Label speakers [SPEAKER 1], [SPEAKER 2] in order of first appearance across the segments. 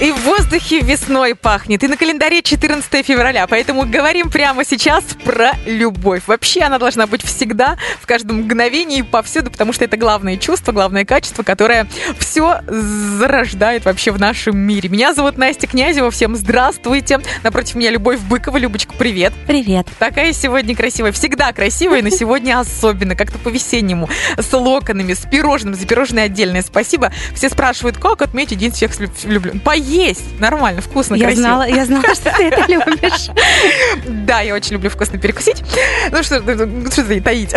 [SPEAKER 1] И в воздухе весной пахнет. И на календаре 14 февраля. Поэтому говорим прямо сейчас про любовь. Вообще она должна быть всегда, в каждом мгновении, повсюду, потому что это главное чувство, главное качество, которое все зарождает вообще в нашем мире. Меня зовут Настя Князева. Всем здравствуйте. Напротив меня Любовь Быкова. Любочка, привет.
[SPEAKER 2] Привет.
[SPEAKER 1] Такая сегодня красивая. Всегда красивая, но сегодня особенно. Как-то по-весеннему. С локонами, с пирожным. За пирожное отдельное спасибо. Все спрашивают, как отметить День всех влюбленных. Поесть есть. Нормально, вкусно,
[SPEAKER 2] я
[SPEAKER 1] красиво.
[SPEAKER 2] Знала, я знала, что ты это любишь.
[SPEAKER 1] Да, я очень люблю вкусно перекусить. Ну что, что ты таить?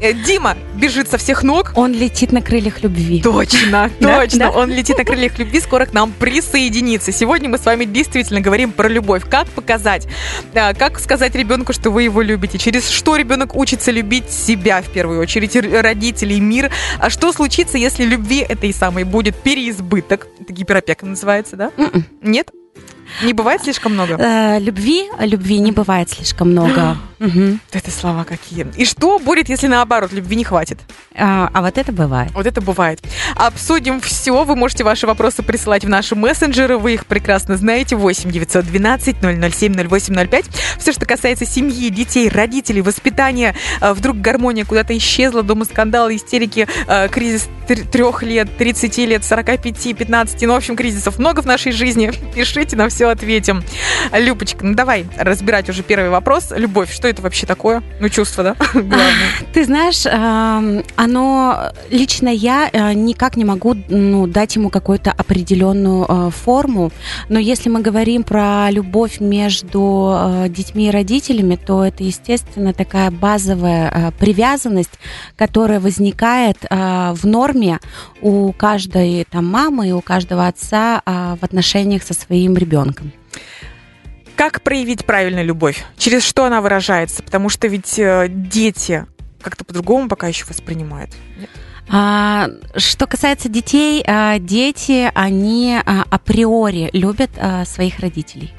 [SPEAKER 1] Дима бежит со всех ног.
[SPEAKER 2] Он летит на крыльях любви.
[SPEAKER 1] Точно, точно. Он летит на крыльях любви, скоро к нам присоединится. Сегодня мы с вами действительно говорим про любовь. Как показать, как сказать ребенку, что вы его любите, через что ребенок учится любить себя в первую очередь, родителей, мир. А что случится, если любви этой самой будет переизбыток? Это гиперопека называется, да?
[SPEAKER 2] Mm-mm.
[SPEAKER 1] Нет? Не бывает слишком много?
[SPEAKER 2] Э, любви, любви не бывает слишком много.
[SPEAKER 1] Угу. Это слова какие. И что будет, если наоборот любви не хватит?
[SPEAKER 2] А, а вот это бывает.
[SPEAKER 1] Вот это бывает. Обсудим все. Вы можете ваши вопросы присылать в наши мессенджеры. Вы их прекрасно знаете. 8 912 007 0805. Все, что касается семьи, детей, родителей, воспитания. А, вдруг гармония куда-то исчезла, дома скандалы, истерики, а, кризис трех лет, 30 лет, 45, 15. Ну, в общем, кризисов много в нашей жизни. Пишите, на все ответим. Любочка, ну давай разбирать уже первый вопрос. Любовь, что это вообще такое? Ну, чувство, да?
[SPEAKER 2] Ты знаешь, оно лично я э, никак не могу ну, дать ему какую-то определенную э, форму. Но если мы говорим про любовь между э, детьми и родителями, то это, естественно, такая базовая привязанность, которая возникает в норме у каждой там мамы и у каждого отца в отношениях со своим ребенком.
[SPEAKER 1] Как проявить правильную любовь? Через что она выражается? Потому что ведь э, дети как-то по-другому пока еще воспринимают. Нет?
[SPEAKER 2] А, что касается детей, а, дети, они а, априори любят а, своих родителей.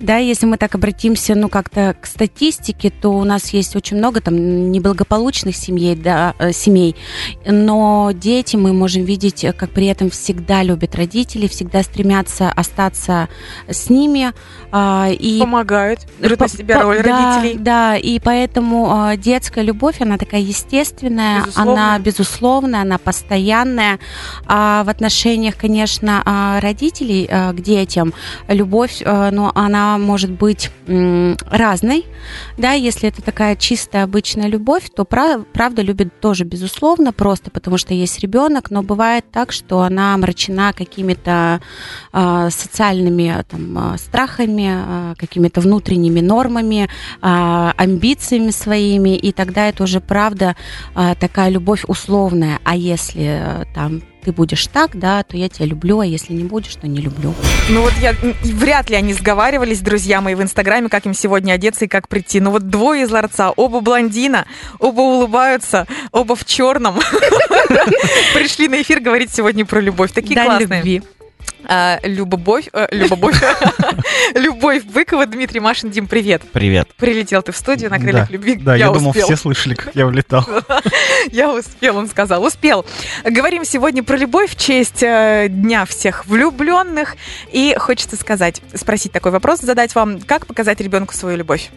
[SPEAKER 2] Да, если мы так обратимся, ну, как-то к статистике, то у нас есть очень много там неблагополучных семей, да, э, семей, но дети мы можем видеть, как при этом всегда любят родителей, всегда стремятся остаться с ними.
[SPEAKER 1] А, и помогают, берут на себя роль
[SPEAKER 2] да,
[SPEAKER 1] родителей.
[SPEAKER 2] Да, и поэтому а, детская любовь, она такая естественная, Безусловно. она безусловная, она постоянная. А в отношениях, конечно, а, родителей к детям любовь, ну, она может быть разной, да, если это такая чистая обычная любовь, то правда любит тоже безусловно, просто потому что есть ребенок, но бывает так, что она омрачена какими-то э, социальными там, страхами, э, какими-то внутренними нормами, амбициями своими, и тогда это уже правда такая любовь условная, а если э, там ты будешь так, да, то я тебя люблю, а если не будешь, то не люблю.
[SPEAKER 1] Ну вот я вряд ли они сговаривались, друзья мои, в Инстаграме, как им сегодня одеться и как прийти. Ну вот двое из ларца, оба блондина, оба улыбаются, оба в черном. Пришли на эфир говорить сегодня про любовь. Такие классные. любви. А, Любовь, э, Любовь, Любовь Быкова, Дмитрий Машин. Дим, привет.
[SPEAKER 3] Привет.
[SPEAKER 1] Прилетел ты в студию на крыльях
[SPEAKER 3] да,
[SPEAKER 1] любви.
[SPEAKER 3] Да, я, я думал, все слышали, как я улетал.
[SPEAKER 1] Я успел, он сказал, успел. Говорим сегодня про любовь в честь э, Дня всех влюбленных. И хочется сказать, спросить такой вопрос, задать вам, как показать ребенку свою любовь?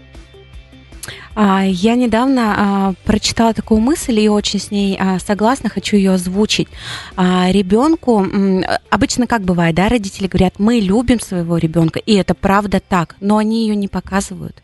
[SPEAKER 2] А, я недавно а, прочитала такую мысль и очень с ней а, согласна, хочу ее озвучить. Ребенку обычно как бывает, да, родители говорят, мы любим своего ребенка, и это правда так, но они ее не показывают.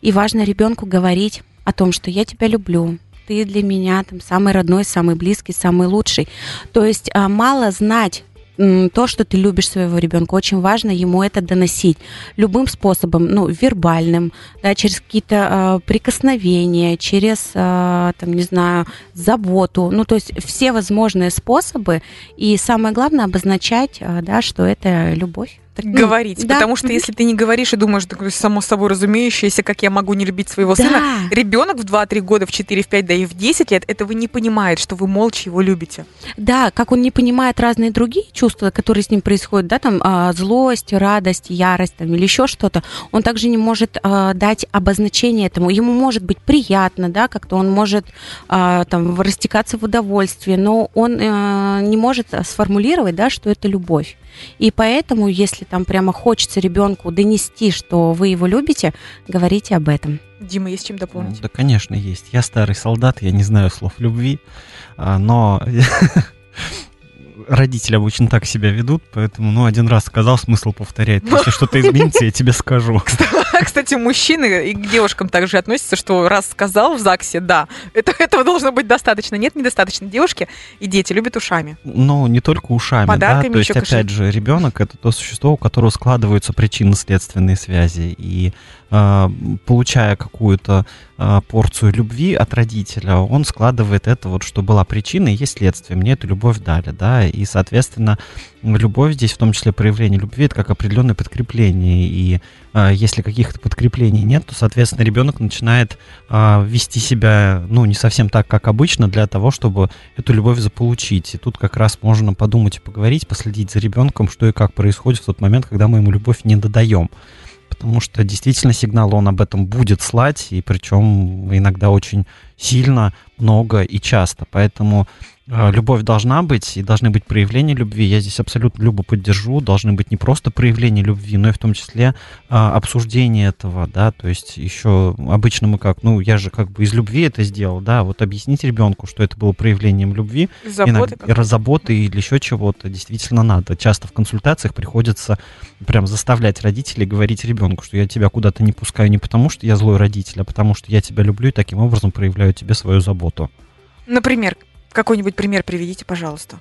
[SPEAKER 2] И важно ребенку говорить о том, что я тебя люблю, ты для меня там самый родной, самый близкий, самый лучший. То есть мало знать то, что ты любишь своего ребенка, очень важно ему это доносить любым способом, ну, вербальным, да, через какие-то э, прикосновения, через, э, там, не знаю, заботу, ну, то есть все возможные способы, и самое главное обозначать, э, да, что это любовь.
[SPEAKER 1] Так, ну, говорить. Да. Потому что если ты не говоришь и думаешь, так, само собой разумеющееся, как я могу не любить своего да. сына, ребенок в 2-3 года, в 4, в 5, да и в 10 лет этого не понимает, что вы молча его любите.
[SPEAKER 2] Да, как он не понимает разные другие чувства, которые с ним происходят, да, там а, злость, радость, ярость там, или еще что-то, он также не может а, дать обозначение этому. Ему может быть приятно, да, как-то он может а, там растекаться в удовольствии, но он а, не может сформулировать, да, что это любовь. И поэтому, если там прямо хочется ребенку донести, что вы его любите, говорите об этом.
[SPEAKER 1] Дима, есть чем дополнить?
[SPEAKER 3] Да, конечно, есть. Я старый солдат, я не знаю слов любви, а, но родители обычно так себя ведут, поэтому, ну, один раз сказал, смысл повторять. Если что-то изменится, я тебе скажу.
[SPEAKER 1] Кстати, мужчины и к девушкам также относятся, что раз сказал в ЗАГСе, да, это, этого должно быть достаточно. Нет, недостаточно. Девушки и дети любят ушами.
[SPEAKER 3] Ну, не только ушами, Подарками да, то есть, опять же, ребенок — это то существо, у которого складываются причинно-следственные связи, и получая какую-то а, порцию любви от родителя, он складывает это вот, что была причина и есть следствие. Мне эту любовь дали, да, и, соответственно, любовь здесь, в том числе проявление любви, это как определенное подкрепление, и а, если каких-то подкреплений нет, то, соответственно, ребенок начинает вести себя, ну, не совсем так, как обычно, для того, чтобы эту любовь заполучить. И тут как раз можно подумать и поговорить, последить за ребенком, что и как происходит в тот момент, когда мы ему любовь не додаем потому что действительно сигнал он об этом будет слать, и причем иногда очень сильно, много и часто. Поэтому любовь должна быть, и должны быть проявления любви. Я здесь абсолютно любо поддержу. Должны быть не просто проявления любви, но и в том числе а, обсуждение этого, да, то есть еще обычно мы как, ну, я же как бы из любви это сделал, да, вот объяснить ребенку, что это было проявлением любви,
[SPEAKER 1] заботы,
[SPEAKER 3] иногда, заботы или еще чего-то, действительно надо. Часто в консультациях приходится прям заставлять родителей говорить ребенку, что я тебя куда-то не пускаю не потому, что я злой родитель, а потому что я тебя люблю и таким образом проявляю тебе свою заботу.
[SPEAKER 1] Например, какой-нибудь пример приведите, пожалуйста.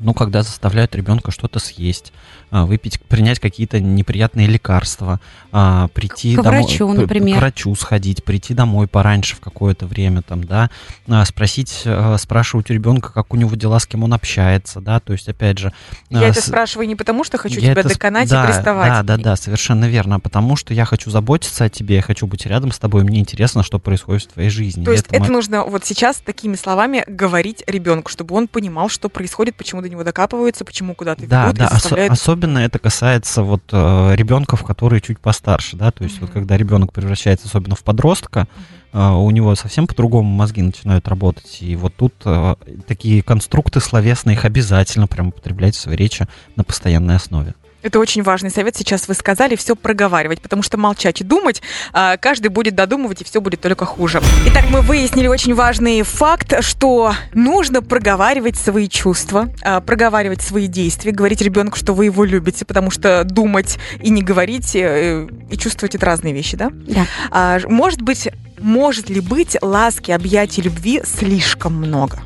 [SPEAKER 3] Ну, когда заставляют ребенка что-то съесть, а, выпить, принять какие-то неприятные лекарства, а, прийти
[SPEAKER 2] к
[SPEAKER 3] домой,
[SPEAKER 2] врачу, например.
[SPEAKER 3] к врачу сходить, прийти домой пораньше в какое-то время, там, да, а, спросить, спрашивать у ребенка, как у него дела, с кем он общается, да, то есть, опять же...
[SPEAKER 1] Я с... это спрашиваю не потому, что хочу тебя это... доконать да, и приставать.
[SPEAKER 3] Да, да, да, совершенно верно, а потому что я хочу заботиться о тебе, я хочу быть рядом с тобой, мне интересно, что происходит в твоей жизни.
[SPEAKER 1] То есть это, это мы... нужно вот сейчас такими словами говорить ребенку, чтобы он понимал, что происходит, почему до него докапываются, почему куда-то
[SPEAKER 3] да, ведут, да, заставляют... ос- особенно это касается вот э, ребенков, которые чуть постарше, да, то есть mm-hmm. вот когда ребенок превращается особенно в подростка, mm-hmm. э, у него совсем по-другому мозги начинают работать, и вот тут э, такие конструкты словесные их обязательно прям употреблять в своей речи на постоянной основе.
[SPEAKER 1] Это очень важный совет. Сейчас вы сказали все проговаривать, потому что молчать и думать а, каждый будет додумывать, и все будет только хуже. Итак, мы выяснили очень важный факт, что нужно проговаривать свои чувства, а, проговаривать свои действия, говорить ребенку, что вы его любите, потому что думать и не говорить, э, и чувствовать это разные вещи, да?
[SPEAKER 2] Да.
[SPEAKER 1] А, может быть, может ли быть ласки, объятий, любви слишком много?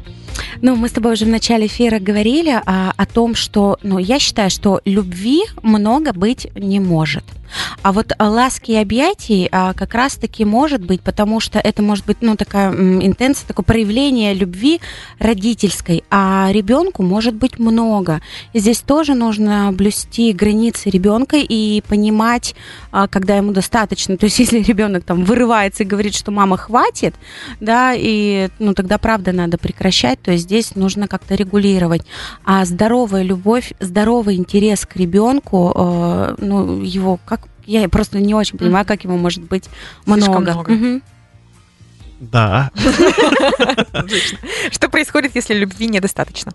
[SPEAKER 2] Ну, мы с тобой уже в начале эфира говорили а, о том, что, ну, я считаю, что любви много быть не может. А вот ласки и объятий а, как раз-таки может быть, потому что это может быть, ну, такая интенция, такое проявление любви родительской, а ребенку может быть много. И здесь тоже нужно блюсти границы ребенка и понимать, а, когда ему достаточно. То есть, если ребенок там вырывается и говорит, что мама хватит, да, и, ну, тогда правда надо прекращать, то есть здесь нужно как-то регулировать. А здоровая любовь, здоровый интерес к ребенку, э, ну, его как я просто не очень понимаю, как его может быть много. много.
[SPEAKER 3] Да.
[SPEAKER 1] Что происходит, если любви недостаточно?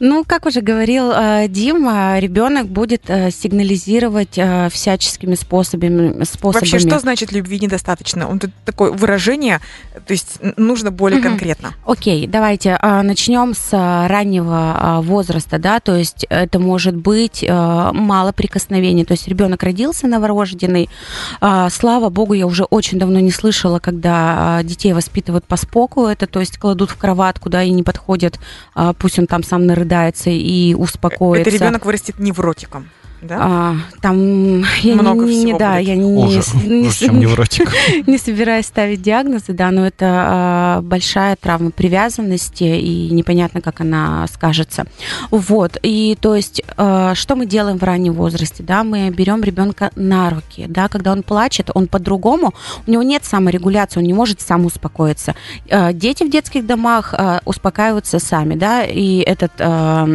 [SPEAKER 2] Ну, как уже говорил э, Дима, ребенок будет э, сигнализировать э, всяческими способами, способами.
[SPEAKER 1] Вообще, что значит любви недостаточно? Он тут такое выражение, то есть нужно более угу. конкретно.
[SPEAKER 2] Окей, давайте начнем с раннего возраста, да, то есть это может быть мало прикосновений, то есть ребенок родился новорожденный, слава богу, я уже очень давно не слышала, когда детей воспитывают по споку, это то есть кладут в кроватку, да, и не подходят, пусть он там сам нарыдается и успокоится.
[SPEAKER 1] Это ребенок вырастет невротиком. Да? А,
[SPEAKER 2] там
[SPEAKER 1] я много не, всего
[SPEAKER 2] да,
[SPEAKER 1] будет.
[SPEAKER 2] я не, не,
[SPEAKER 3] хуже, чем невротик.
[SPEAKER 2] не собираюсь ставить диагнозы, да, но это а, большая травма привязанности и непонятно, как она скажется. Вот и то есть а, что мы делаем в раннем возрасте, да, мы берем ребенка на руки, да, когда он плачет, он по-другому, у него нет саморегуляции, он не может сам успокоиться. А, дети в детских домах а, успокаиваются сами, да, и этот а,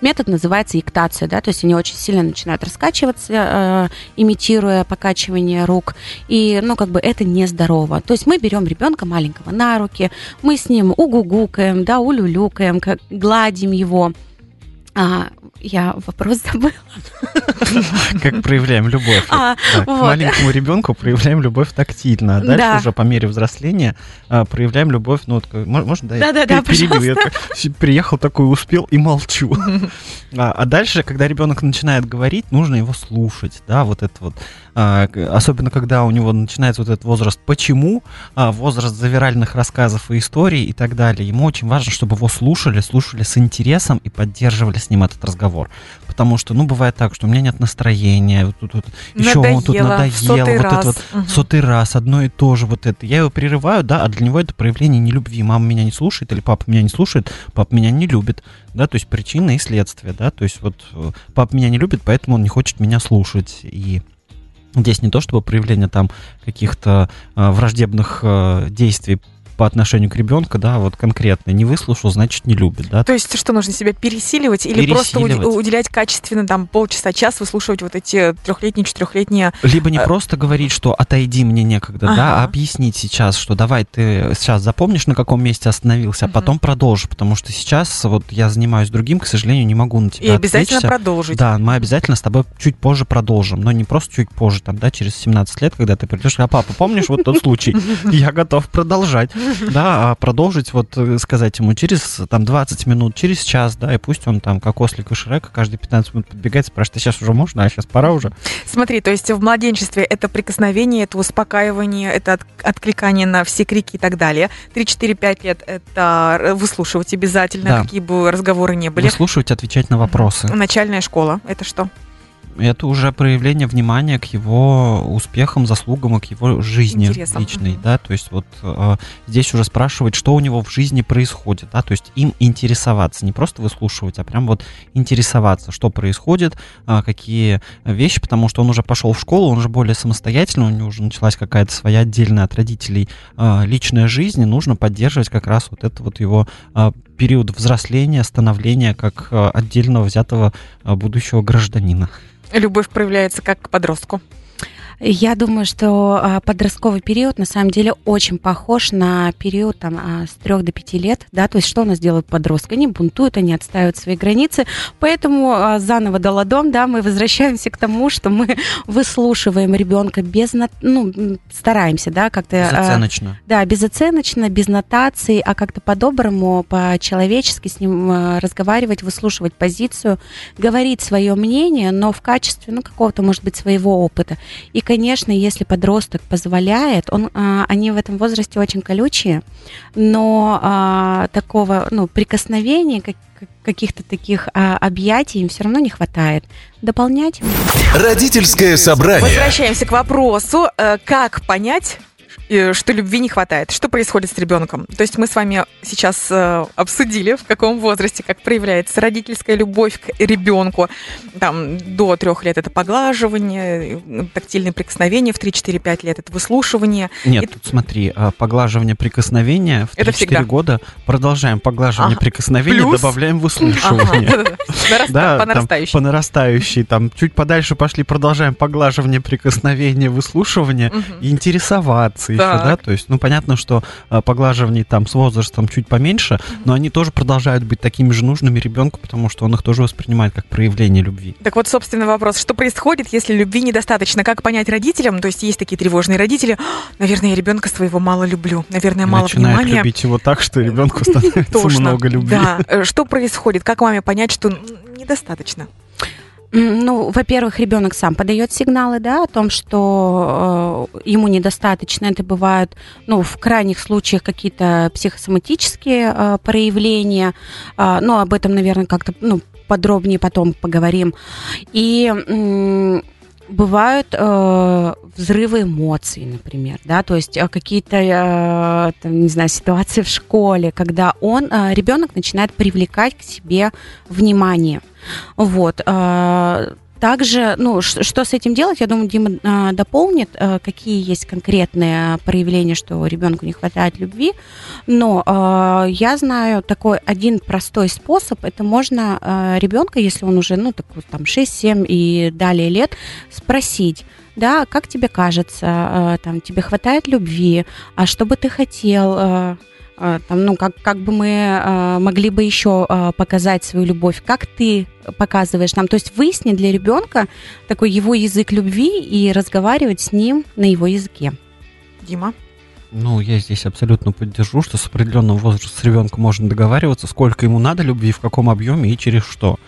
[SPEAKER 2] метод называется иктация, да, то есть они очень сильно начинают раскачиваться, э, имитируя покачивание рук, и, ну, как бы это нездорово. То есть мы берем ребенка маленького на руки, мы с ним угугукаем, да, улюлюкаем, как, гладим его, а, я вопрос забыла.
[SPEAKER 3] Как проявляем любовь. А, да, вот. К маленькому ребенку проявляем любовь тактильно. А дальше да. уже по мере взросления а, проявляем любовь. Ну, вот, можно, да,
[SPEAKER 2] да, да, да, перебью. Я
[SPEAKER 3] приехал такой, успел и молчу. А, а дальше, когда ребенок начинает говорить, нужно его слушать. Да, вот это вот. А, особенно когда у него начинается вот этот возраст «почему?», а, возраст завиральных рассказов и историй и так далее. Ему очень важно, чтобы его слушали, слушали с интересом и поддерживали с ним этот разговор. Потому что, ну, бывает так, что у меня нет настроения, вот тут, вот, еще
[SPEAKER 1] надоело, тут надоело, вот
[SPEAKER 3] раз. это вот угу. сотый раз, одно и то же вот это. Я его прерываю, да, а для него это проявление нелюбви. Мама меня не слушает или папа меня не слушает, папа меня не любит, да, то есть причина и следствие, да, то есть вот э, папа меня не любит, поэтому он не хочет меня слушать. И Здесь не то чтобы проявление там каких-то э, враждебных э, действий по отношению к ребенку, да, вот конкретно не выслушал, значит не любит, да.
[SPEAKER 1] То есть что нужно себя пересиливать или пересиливать. просто уделять качественно там полчаса, час, выслушивать вот эти трехлетние, четырехлетние.
[SPEAKER 3] Либо не э... просто говорить, что отойди, мне некогда, ага. да, а объяснить сейчас, что давай ты сейчас запомнишь, на каком месте остановился, а потом продолжи, потому что сейчас вот я занимаюсь другим, к сожалению, не могу на тебя
[SPEAKER 1] И обязательно отвлечься. продолжить.
[SPEAKER 3] Да, мы обязательно с тобой чуть позже продолжим, но не просто чуть позже, там, да, через 17 лет, когда ты придешь, а папа, помнишь вот тот случай? Я готов продолжать да, а продолжить, вот э, сказать ему через там 20 минут, через час, да, и пусть он там, как ослик и Шрека, каждые 15 минут подбегает, спрашивает, а сейчас уже можно, а сейчас пора уже.
[SPEAKER 1] Смотри, то есть в младенчестве это прикосновение, это успокаивание, это от, откликание на все крики и так далее. 3-4-5 лет это выслушивать обязательно, да. какие бы разговоры ни были.
[SPEAKER 3] Выслушивать, отвечать на вопросы.
[SPEAKER 1] Начальная школа, это что?
[SPEAKER 3] Это уже проявление внимания к его успехам, заслугам и к его жизни Интересно. личной, да, то есть вот э, здесь уже спрашивать, что у него в жизни происходит, да, то есть им интересоваться, не просто выслушивать, а прям вот интересоваться, что происходит, э, какие вещи, потому что он уже пошел в школу, он уже более самостоятельный, у него уже началась какая-то своя отдельная от родителей э, личная жизнь, и нужно поддерживать как раз вот это вот его э, период взросления, становления как э, отдельного взятого э, будущего гражданина
[SPEAKER 1] любовь проявляется как к подростку?
[SPEAKER 2] Я думаю, что а, подростковый период на самом деле очень похож на период там, а, с 3 до 5 лет. Да? То есть что у нас делают подростки? Они бунтуют, они отстаивают свои границы. Поэтому а, заново до ладом да, мы возвращаемся к тому, что мы выслушиваем ребенка без... Ну, стараемся, да, как-то...
[SPEAKER 3] Безоценочно.
[SPEAKER 2] Да, безоценочно, без нотаций, а как-то по-доброму, по-человечески с ним разговаривать, выслушивать позицию, говорить свое мнение, но в качестве, ну, какого-то, может быть, своего опыта. И, конечно, если подросток позволяет, он, а, они в этом возрасте очень колючие, но а, такого ну, прикосновения, как, каких-то таких а, объятий им все равно не хватает. Дополнять.
[SPEAKER 4] Родительское собрание.
[SPEAKER 1] Возвращаемся к вопросу, э, как понять, что любви не хватает. Что происходит с ребенком? То есть мы с вами сейчас э, обсудили, в каком возрасте, как проявляется родительская любовь к ребенку. Там до трех лет это поглаживание, тактильные прикосновения, в 3-4-5 лет это выслушивание.
[SPEAKER 3] Нет, И... тут смотри, а, поглаживание, прикосновения в 3-4 года продолжаем поглаживание, ага. прикосновения, Плюс... добавляем выслушивание.
[SPEAKER 1] Да, по нарастающей.
[SPEAKER 3] Там чуть подальше пошли, продолжаем поглаживание, прикосновение, выслушивание и интересоваться еще, да, то есть, ну, понятно, что а, поглаживание там с возрастом чуть поменьше, но они тоже продолжают быть такими же нужными ребенку, потому что он их тоже воспринимает как проявление любви.
[SPEAKER 1] Так вот, собственно, вопрос, что происходит, если любви недостаточно? Как понять родителям? То есть есть такие тревожные родители, наверное, я ребенка своего мало люблю, наверное, мало
[SPEAKER 3] Начинает
[SPEAKER 1] внимания.
[SPEAKER 3] любить его так, что ребенку становится много любви.
[SPEAKER 1] Да, э, что происходит? Как маме понять, что недостаточно?
[SPEAKER 2] Ну, во-первых, ребенок сам подает сигналы, да, о том, что э, ему недостаточно. Это бывают, ну, в крайних случаях какие-то психосоматические э, проявления. Э, ну, об этом, наверное, как-то, ну, подробнее потом поговорим. И бывают э, взрывы эмоций, например, да, то есть э, какие-то, э, там, не знаю, ситуации в школе, когда он, э, ребенок начинает привлекать к себе внимание, вот. Э, также, ну, что с этим делать, я думаю, Дима э, дополнит, э, какие есть конкретные проявления, что ребенку не хватает любви. Но я знаю такой один простой способ. Это можно ребенка, если он уже, ну, такой там 6-7 и далее лет, спросить, да, как тебе кажется, там, тебе хватает любви, а что бы ты хотел, а, там, ну, как, как бы мы э, могли бы еще э, показать свою любовь, как ты показываешь нам, то есть выяснить для ребенка такой его язык любви и разговаривать с ним на его языке.
[SPEAKER 1] Дима?
[SPEAKER 3] Ну, я здесь абсолютно поддержу, что с определенным возрастом с ребенком можно договариваться, сколько ему надо любви, в каком объеме и через что.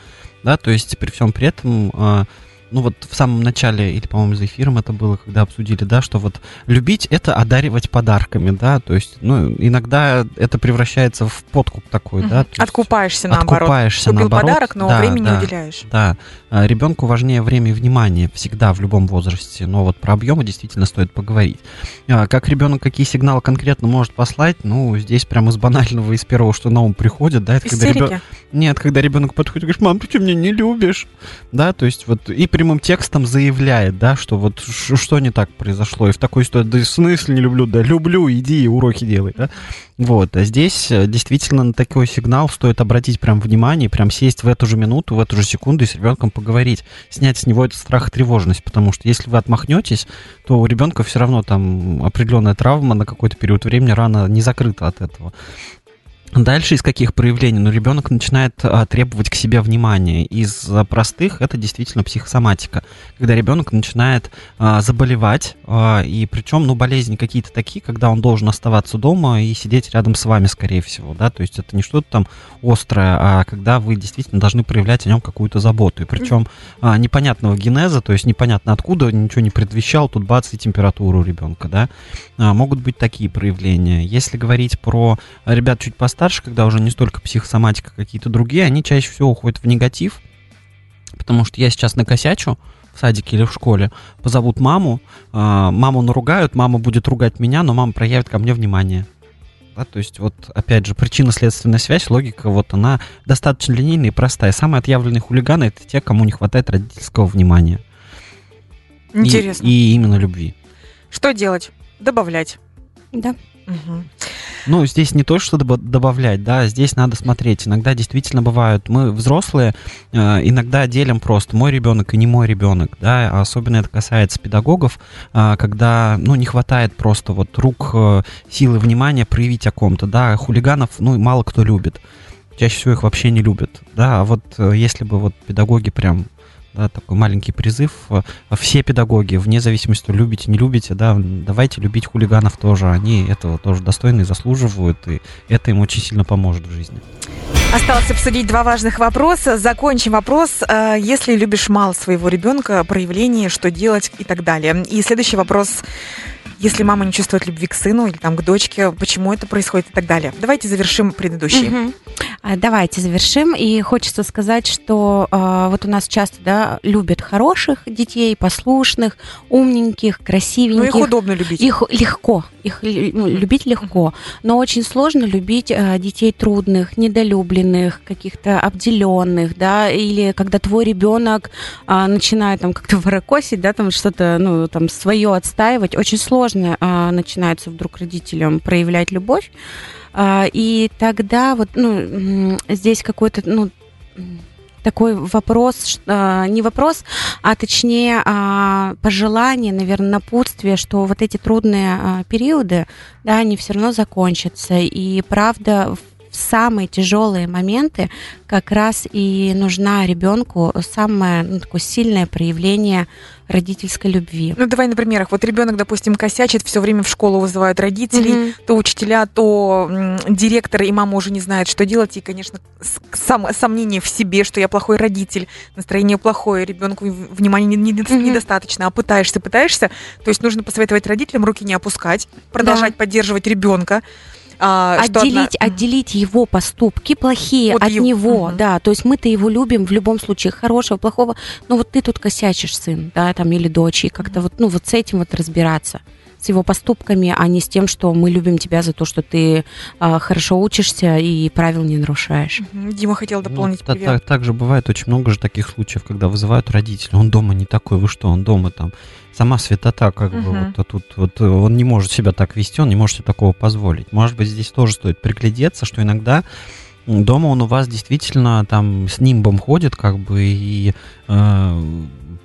[SPEAKER 3] Да, то есть при всем при этом э, ну вот в самом начале, или, по-моему, за эфиром это было, когда обсудили, да, что вот любить это одаривать подарками, да, то есть, ну, иногда это превращается в подкуп такой, угу. да.
[SPEAKER 1] Откупаешься есть, наоборот.
[SPEAKER 3] Откупаешься
[SPEAKER 1] Купил
[SPEAKER 3] наоборот.
[SPEAKER 1] подарок, но
[SPEAKER 3] да,
[SPEAKER 1] времени
[SPEAKER 3] да,
[SPEAKER 1] не уделяешь.
[SPEAKER 3] Да, а, ребенку важнее время и внимание всегда в любом возрасте, но вот про объемы действительно стоит поговорить. А, как ребенок какие сигналы конкретно может послать, ну, здесь прямо из банального, из первого, что на ум приходит, да, это
[SPEAKER 1] Истерики.
[SPEAKER 3] когда ребенок... Нет, когда ребенок подходит и говорит, мам, ты что, меня не любишь? Да, то есть вот и прямым текстом за заявляет, да, что вот что не так произошло, и в такой ситуации, да в смысле не люблю, да люблю, иди и уроки делай, да. Вот, а здесь э, действительно на такой сигнал стоит обратить прям внимание, прям сесть в эту же минуту, в эту же секунду и с ребенком поговорить, снять с него этот страх и тревожность, потому что если вы отмахнетесь, то у ребенка все равно там определенная травма на какой-то период времени рано не закрыта от этого. Дальше из каких проявлений? Ну, ребенок начинает а, требовать к себе внимания. Из простых это действительно психосоматика, когда ребенок начинает а, заболевать, а, и причем, ну, болезни какие-то такие, когда он должен оставаться дома и сидеть рядом с вами, скорее всего, да, то есть это не что-то там острое, а когда вы действительно должны проявлять о нем какую-то заботу, и причем а, непонятного генеза, то есть непонятно откуда, ничего не предвещал, тут бац, и температуру ребенка, да, а, могут быть такие проявления. Если говорить про ребят чуть постарше, старше, когда уже не столько психосоматика, какие-то другие, они чаще всего уходят в негатив, потому что я сейчас накосячу в садике или в школе, позовут маму, э, маму наругают, мама будет ругать меня, но мама проявит ко мне внимание. Да, то есть вот, опять же, причинно-следственная связь, логика, вот она достаточно линейная и простая. Самые отъявленные хулиганы — это те, кому не хватает родительского внимания.
[SPEAKER 1] Интересно.
[SPEAKER 3] И, и именно любви.
[SPEAKER 1] Что делать? Добавлять.
[SPEAKER 2] Да.
[SPEAKER 1] Угу.
[SPEAKER 3] Ну, здесь не то, что добавлять, да, здесь надо смотреть. Иногда действительно бывают, мы взрослые, э, иногда делим просто мой ребенок и не мой ребенок, да, особенно это касается педагогов, э, когда, ну, не хватает просто вот рук, э, силы, внимания проявить о ком-то, да, хулиганов, ну, мало кто любит. Чаще всего их вообще не любят, да, а вот если бы вот педагоги прям да, такой маленький призыв. Все педагоги, вне зависимости, любите, не любите, да, давайте любить хулиганов тоже. Они этого тоже достойны и заслуживают, и это им очень сильно поможет в жизни.
[SPEAKER 1] Осталось обсудить два важных вопроса. Закончим вопрос. Э, если любишь мало своего ребенка, проявление, что делать и так далее. И следующий вопрос если мама не чувствует любви к сыну или там к дочке, почему это происходит и так далее. Давайте завершим предыдущий. Угу.
[SPEAKER 2] Давайте завершим. И хочется сказать, что э, вот у нас часто да, любят хороших детей, послушных, умненьких, красивеньких.
[SPEAKER 1] Ну их удобно любить.
[SPEAKER 2] Их легко. Их ну, любить легко. Но очень сложно любить э, детей трудных, недолюбленных, каких-то обделенных, да, или когда твой ребенок э, начинает там как-то ворокосить, да, там что-то, ну, там свое отстаивать. Очень сложно а, начинается вдруг родителям проявлять любовь. А, и тогда вот, ну, здесь какой-то, ну, такой вопрос, а, не вопрос, а точнее а, пожелание, наверное, напутствие, что вот эти трудные периоды, да, они все равно закончатся. И правда, самые тяжелые моменты как раз и нужна ребенку самое ну, такое сильное проявление родительской любви.
[SPEAKER 1] Ну, давай на примерах. Вот ребенок, допустим, косячит, все время в школу вызывают родителей, mm-hmm. то учителя, то директор и мама уже не знают, что делать. И, конечно, сам, сомнение в себе, что я плохой родитель, настроение плохое, ребенку внимания не, не, mm-hmm. недостаточно, а пытаешься, пытаешься. То есть нужно посоветовать родителям руки не опускать, продолжать да. поддерживать ребенка
[SPEAKER 2] а, отделить, одна... отделить его поступки плохие от, от его, него, угу. да, то есть мы-то его любим в любом случае, хорошего, плохого, но вот ты тут косячишь, сын, да, там, или дочь, и как-то вот, ну, вот с этим вот разбираться с его поступками, а не с тем, что мы любим тебя за то, что ты э, хорошо учишься и правил не нарушаешь.
[SPEAKER 1] Дима хотел ну, дополнить. Ну,
[SPEAKER 3] так, так же бывает очень много же таких случаев, когда вызывают родители. Он дома не такой, вы что, он дома там сама святота, как угу. бы, вот, а тут вот он не может себя так вести, он не может себе такого позволить. Может быть, здесь тоже стоит приглядеться, что иногда дома он у вас действительно там с нимбом ходит, как бы, и э,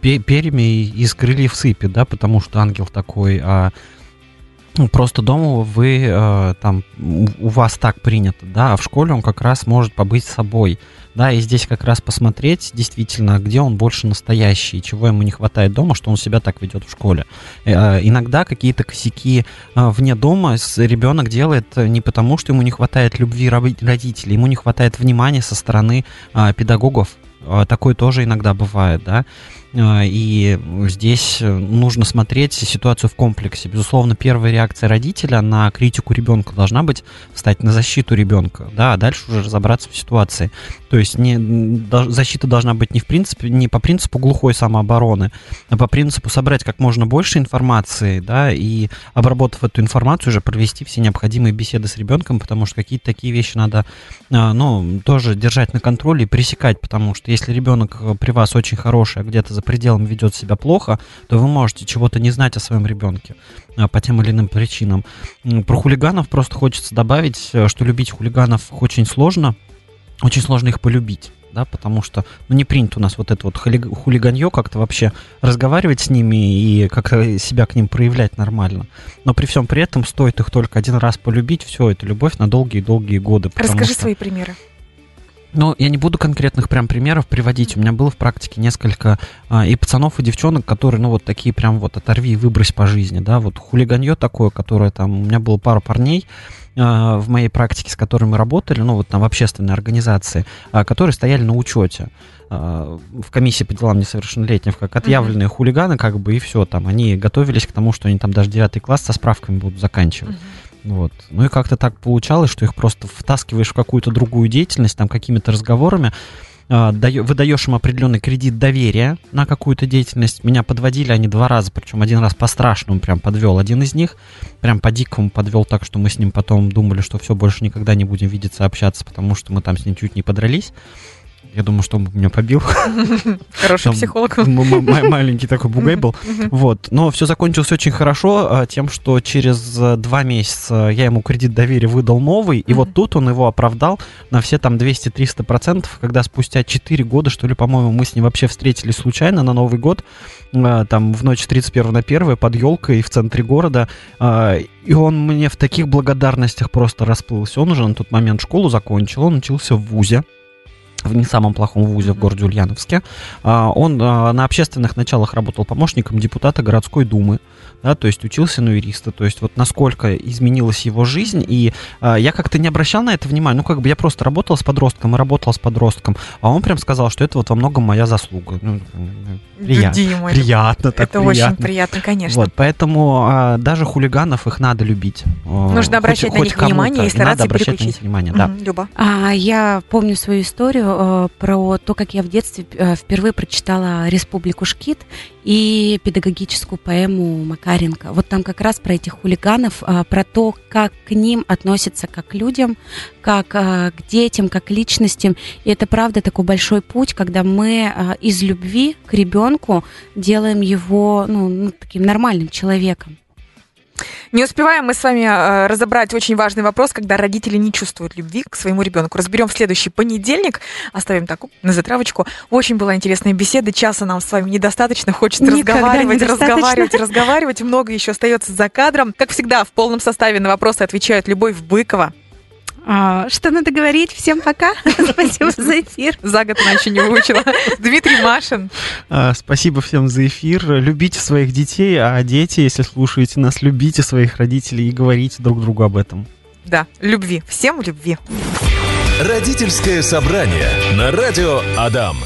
[SPEAKER 3] перьями из крыльев сыпет, да, потому что ангел такой, а ну, просто дома вы э, там у вас так принято, да, а в школе он как раз может побыть собой, да, и здесь как раз посмотреть действительно, где он больше настоящий, чего ему не хватает дома, что он себя так ведет в школе. Э, иногда какие-то косяки э, вне дома ребенок делает не потому, что ему не хватает любви родителей, ему не хватает внимания со стороны э, педагогов. Э, такое тоже иногда бывает, да. А, и здесь нужно смотреть ситуацию в комплексе. Безусловно, первая реакция родителя на критику ребенка должна быть встать на защиту ребенка, да, а дальше уже разобраться в ситуации. То есть не, защита должна быть не, в принципе, не по принципу глухой самообороны, а по принципу собрать как можно больше информации, да, и обработав эту информацию, уже провести все необходимые беседы с ребенком, потому что какие-то такие вещи надо, а, ну, тоже держать на контроле и пресекать, потому что если ребенок при вас очень хороший, а где-то за пределами ведет себя плохо, то вы можете чего-то не знать о своем ребенке а, по тем или иным причинам. Про хулиганов просто хочется добавить, э, что любить хулиганов очень сложно, очень сложно их полюбить да, потому что ну, не принято у нас вот это вот хулиганье как-то вообще разговаривать с ними и как-то себя к ним проявлять нормально. Но при всем при этом стоит их только один раз полюбить, все, это любовь на долгие-долгие годы.
[SPEAKER 1] Расскажи что... свои примеры.
[SPEAKER 3] Ну, я не буду конкретных прям примеров приводить. У меня было в практике несколько а, и пацанов, и девчонок, которые, ну, вот такие прям вот оторви и выбрось по жизни, да, вот хулиганье такое, которое там, у меня было пара парней а, в моей практике, с которыми мы работали, ну, вот там в общественной организации, а, которые стояли на учете а, в комиссии по делам несовершеннолетних, как отъявленные mm-hmm. хулиганы, как бы, и все, там, они готовились к тому, что они там даже девятый класс со справками будут заканчивать. Mm-hmm. Вот. Ну и как-то так получалось, что их просто втаскиваешь в какую-то другую деятельность, там какими-то разговорами, э, выдаешь им определенный кредит доверия на какую-то деятельность. Меня подводили они два раза, причем один раз по-страшному прям подвел один из них, прям по-дикому подвел так, что мы с ним потом думали, что все, больше никогда не будем видеться, общаться, потому что мы там с ним чуть не подрались. Я думаю, что он меня побил.
[SPEAKER 1] Хороший Там психолог.
[SPEAKER 3] Маленький такой бугай был. Вот. Но все закончилось очень хорошо а, тем, что через э, два месяца я ему кредит доверия выдал новый, и вот тут он его оправдал на все там 200-300 процентов, когда спустя 4 года, что ли, по-моему, мы с ним вообще встретились случайно на Новый год, а, там в ночь 31 на 1 под елкой в центре города, а, и он мне в таких благодарностях просто расплылся. Он уже на тот момент школу закончил, он учился в ВУЗе, в не самом плохом вузе в городе Ульяновске. А, он а, на общественных началах работал помощником депутата городской думы да, то есть учился на юриста, то есть вот насколько изменилась его жизнь, и э, я как-то не обращал на это внимания, ну, как бы я просто работал с подростком и работал с подростком, а он прям сказал, что это вот во многом моя заслуга. Ну, приятно, Дима, приятно, так
[SPEAKER 1] Это приятно. очень приятно, конечно.
[SPEAKER 3] Вот, поэтому э, даже хулиганов их надо любить.
[SPEAKER 1] Нужно обращать хоть, на них внимание и стараться
[SPEAKER 3] надо обращать на них внимание, да.
[SPEAKER 1] Люба.
[SPEAKER 2] А, я помню свою историю э, про то, как я в детстве э, впервые прочитала «Республику Шкит» и педагогическую поэму Макаренко. Вот там как раз про этих хулиганов, а, про то, как к ним относятся как к людям, как к детям, как к личностям. И это правда такой большой путь, когда мы из любви к ребенку делаем его ну, ну таким нормальным человеком.
[SPEAKER 1] Не успеваем мы с вами э, разобрать очень важный вопрос, когда родители не чувствуют любви к своему ребенку. Разберем в следующий понедельник. Оставим так на затравочку. Очень была интересная беседа. Часа нам с вами недостаточно. Хочется Никогда разговаривать, разговаривать, разговаривать. Много еще остается за кадром. Как всегда, в полном составе на вопросы отвечает Любовь Быкова.
[SPEAKER 2] А, что надо говорить? Всем пока. Спасибо за эфир.
[SPEAKER 1] За год она еще не выучила. Дмитрий Машин.
[SPEAKER 3] А, спасибо всем за эфир. Любите своих детей, а дети, если слушаете нас, любите своих родителей и говорите друг другу об этом.
[SPEAKER 1] Да, любви. Всем любви.
[SPEAKER 4] Родительское собрание на радио Адам.